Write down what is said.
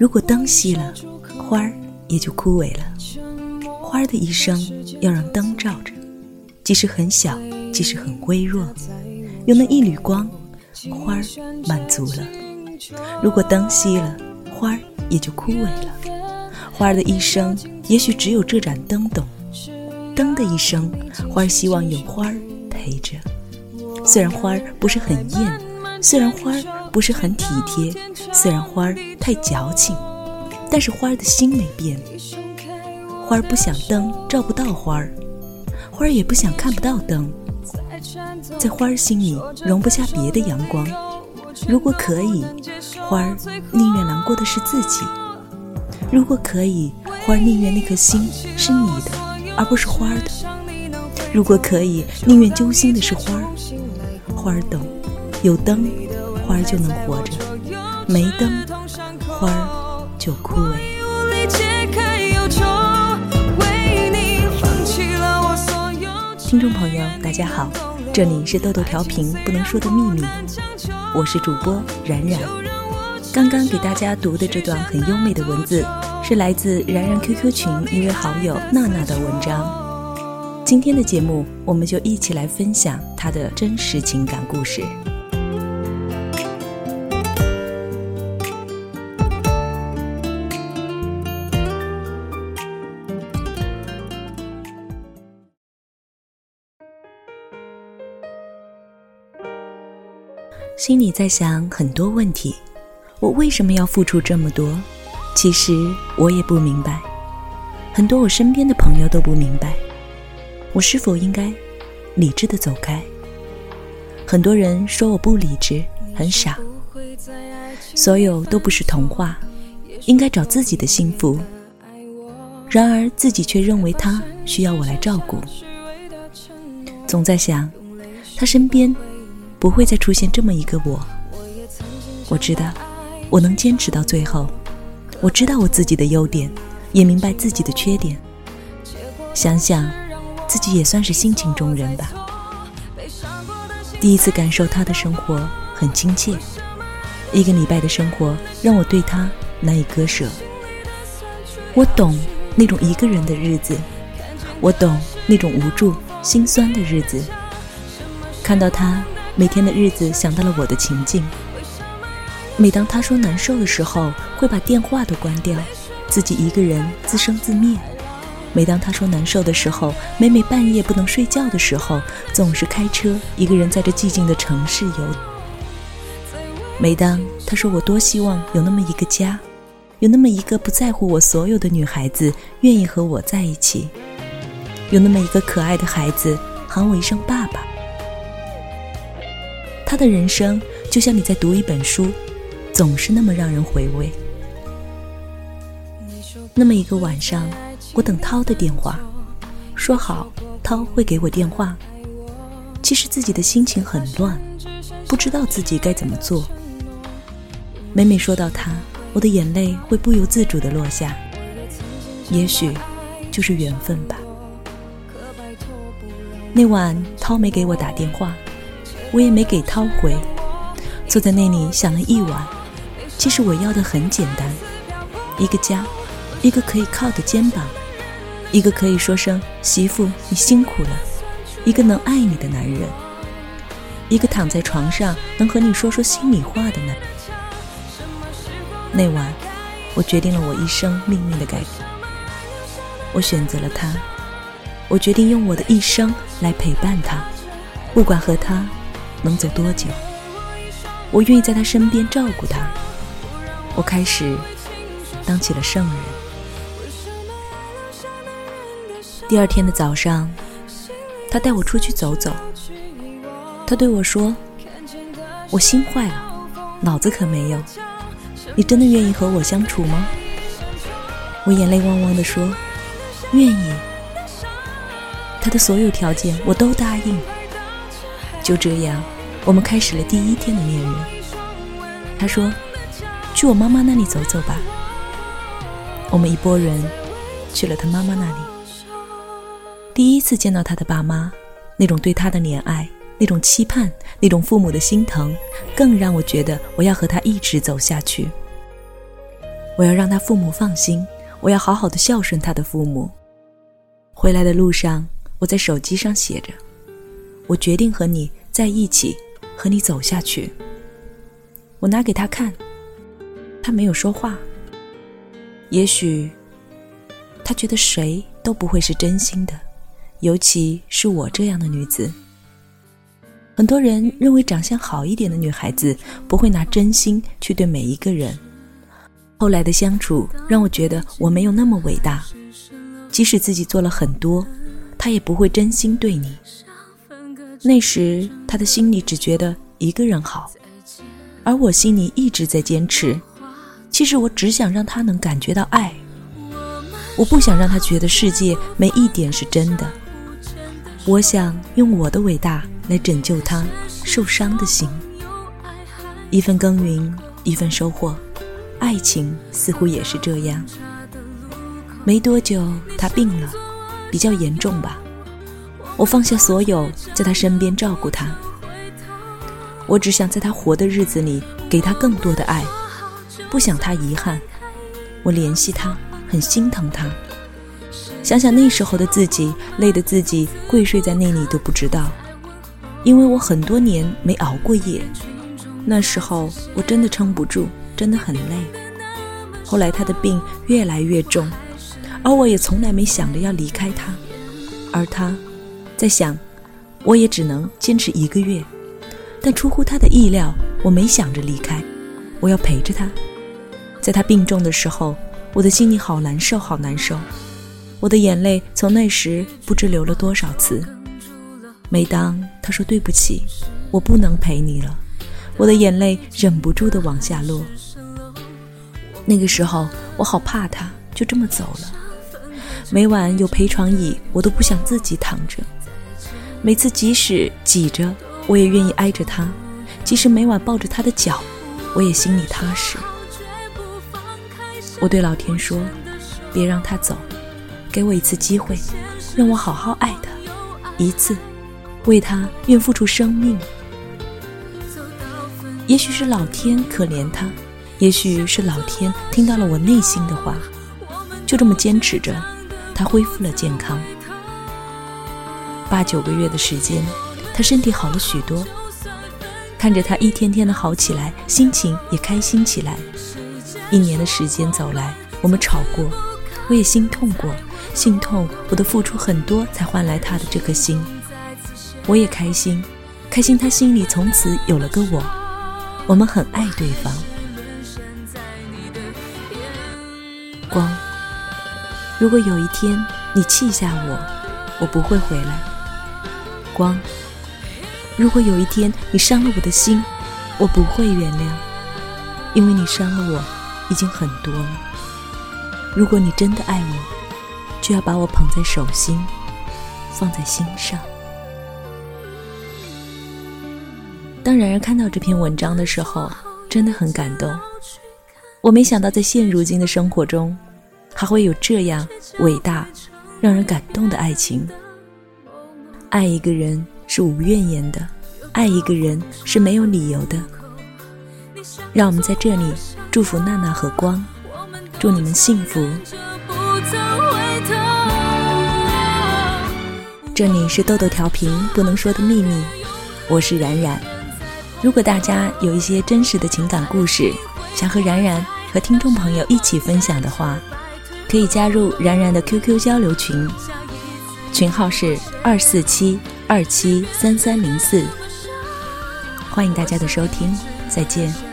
如果灯熄了，花儿也就枯萎了。花儿的一生要让灯照着，即使很小，即使很微弱，有那一缕光，花儿满足了。如果灯熄了，花儿也就枯萎了。花儿的一生也许只有这盏灯懂，灯的一生，花儿希望有花儿陪着。虽然花儿不是很艳，虽然花儿不是很体贴，虽然花儿太矫情，但是花儿的心没变。花儿不想灯照不到花儿，花儿也不想看不到灯。在花儿心里容不下别的阳光。如果可以，花儿宁愿难过的是自己；如果可以，花儿宁愿那颗心是你的，而不是花儿的；如果可以，宁愿揪心的是花儿。花儿懂，有灯，花儿就能活着；没灯，花儿就枯萎。听众朋友，大家好，这里是豆豆调频不能说的秘密，我是主播冉冉。刚刚给大家读的这段很优美的文字，是来自冉冉 QQ 群一位好友娜娜的文章。今天的节目，我们就一起来分享她的真实情感故事。心里在想很多问题：我为什么要付出这么多？其实我也不明白，很多我身边的朋友都不明白。我是否应该理智的走开？很多人说我不理智，很傻。所有都不是童话，应该找自己的幸福。然而自己却认为他需要我来照顾。总在想，他身边不会再出现这么一个我。我知道，我能坚持到最后。我知道我自己的优点，也明白自己的缺点。想想。自己也算是性情中人吧。第一次感受他的生活很亲切，一个礼拜的生活让我对他难以割舍。我懂那种一个人的日子，我懂那种无助、心酸的日子。看到他每天的日子，想到了我的情境。每当他说难受的时候，会把电话都关掉，自己一个人自生自灭。每当他说难受的时候，每每半夜不能睡觉的时候，总是开车一个人在这寂静的城市游。每当他说我多希望有那么一个家，有那么一个不在乎我所有的女孩子愿意和我在一起，有那么一个可爱的孩子喊我一声爸爸。他的人生就像你在读一本书，总是那么让人回味。那么一个晚上。我等涛的电话，说好涛会给我电话。其实自己的心情很乱，不知道自己该怎么做。每每说到他，我的眼泪会不由自主的落下。也许就是缘分吧。那晚涛没给我打电话，我也没给涛回，坐在那里想了一晚。其实我要的很简单，一个家，一个可以靠的肩膀。一个可以说声“媳妇，你辛苦了”，一个能爱你的男人，一个躺在床上能和你说说心里话的男人。那晚，我决定了我一生命运的改变。我选择了他，我决定用我的一生来陪伴他，不管和他能走多久，我愿意在他身边照顾他。我开始当起了圣人。第二天的早上，他带我出去走走。他对我说：“我心坏了，脑子可没有。你真的愿意和我相处吗？”我眼泪汪汪地说：“愿意。”他的所有条件我都答应。就这样，我们开始了第一天的恋人。他说：“去我妈妈那里走走吧。”我们一拨人去了他妈妈那里。第一次见到他的爸妈，那种对他的怜爱，那种期盼，那种父母的心疼，更让我觉得我要和他一直走下去。我要让他父母放心，我要好好的孝顺他的父母。回来的路上，我在手机上写着：“我决定和你在一起，和你走下去。”我拿给他看，他没有说话。也许，他觉得谁都不会是真心的，尤其是我这样的女子。很多人认为长相好一点的女孩子不会拿真心去对每一个人。后来的相处让我觉得我没有那么伟大，即使自己做了很多，他也不会真心对你。那时他的心里只觉得一个人好。而我心里一直在坚持，其实我只想让他能感觉到爱，我不想让他觉得世界没一点是真的。我想用我的伟大来拯救他受伤的心。一份耕耘，一份收获，爱情似乎也是这样。没多久，他病了，比较严重吧。我放下所有，在他身边照顾他。我只想在他活的日子里给他更多的爱，不想他遗憾。我联系他，很心疼他。想想那时候的自己，累得自己跪睡在那里都不知道，因为我很多年没熬过夜。那时候我真的撑不住，真的很累。后来他的病越来越重，而我也从来没想着要离开他。而他，在想，我也只能坚持一个月。但出乎他的意料，我没想着离开，我要陪着他。在他病重的时候，我的心里好难受，好难受。我的眼泪从那时不知流了多少次。每当他说对不起，我不能陪你了，我的眼泪忍不住的往下落。那个时候，我好怕他就这么走了。每晚有陪床椅，我都不想自己躺着。每次即使挤着。我也愿意挨着他，即使每晚抱着他的脚，我也心里踏实。我对老天说：“别让他走，给我一次机会，让我好好爱他一次，为他愿付出生命。”也许是老天可怜他，也许是老天听到了我内心的话，就这么坚持着，他恢复了健康。八九个月的时间。他身体好了许多，看着他一天天的好起来，心情也开心起来。一年的时间走来，我们吵过，我也心痛过，心痛我的付出很多才换来他的这颗心。我也开心，开心他心里从此有了个我，我们很爱对方。光，如果有一天你弃下我，我不会回来。光。如果有一天你伤了我的心，我不会原谅，因为你伤了我已经很多了。如果你真的爱我，就要把我捧在手心，放在心上。当然然看到这篇文章的时候，真的很感动。我没想到在现如今的生活中，还会有这样伟大、让人感动的爱情。爱一个人。是无怨言的，爱一个人是没有理由的。让我们在这里祝福娜娜和光，祝你们幸福。这里是豆豆调频不能说的秘密，我是冉冉。如果大家有一些真实的情感故事，想和冉冉和听众朋友一起分享的话，可以加入冉冉的 QQ 交流群，群号是二四七。二七三三零四，欢迎大家的收听，再见。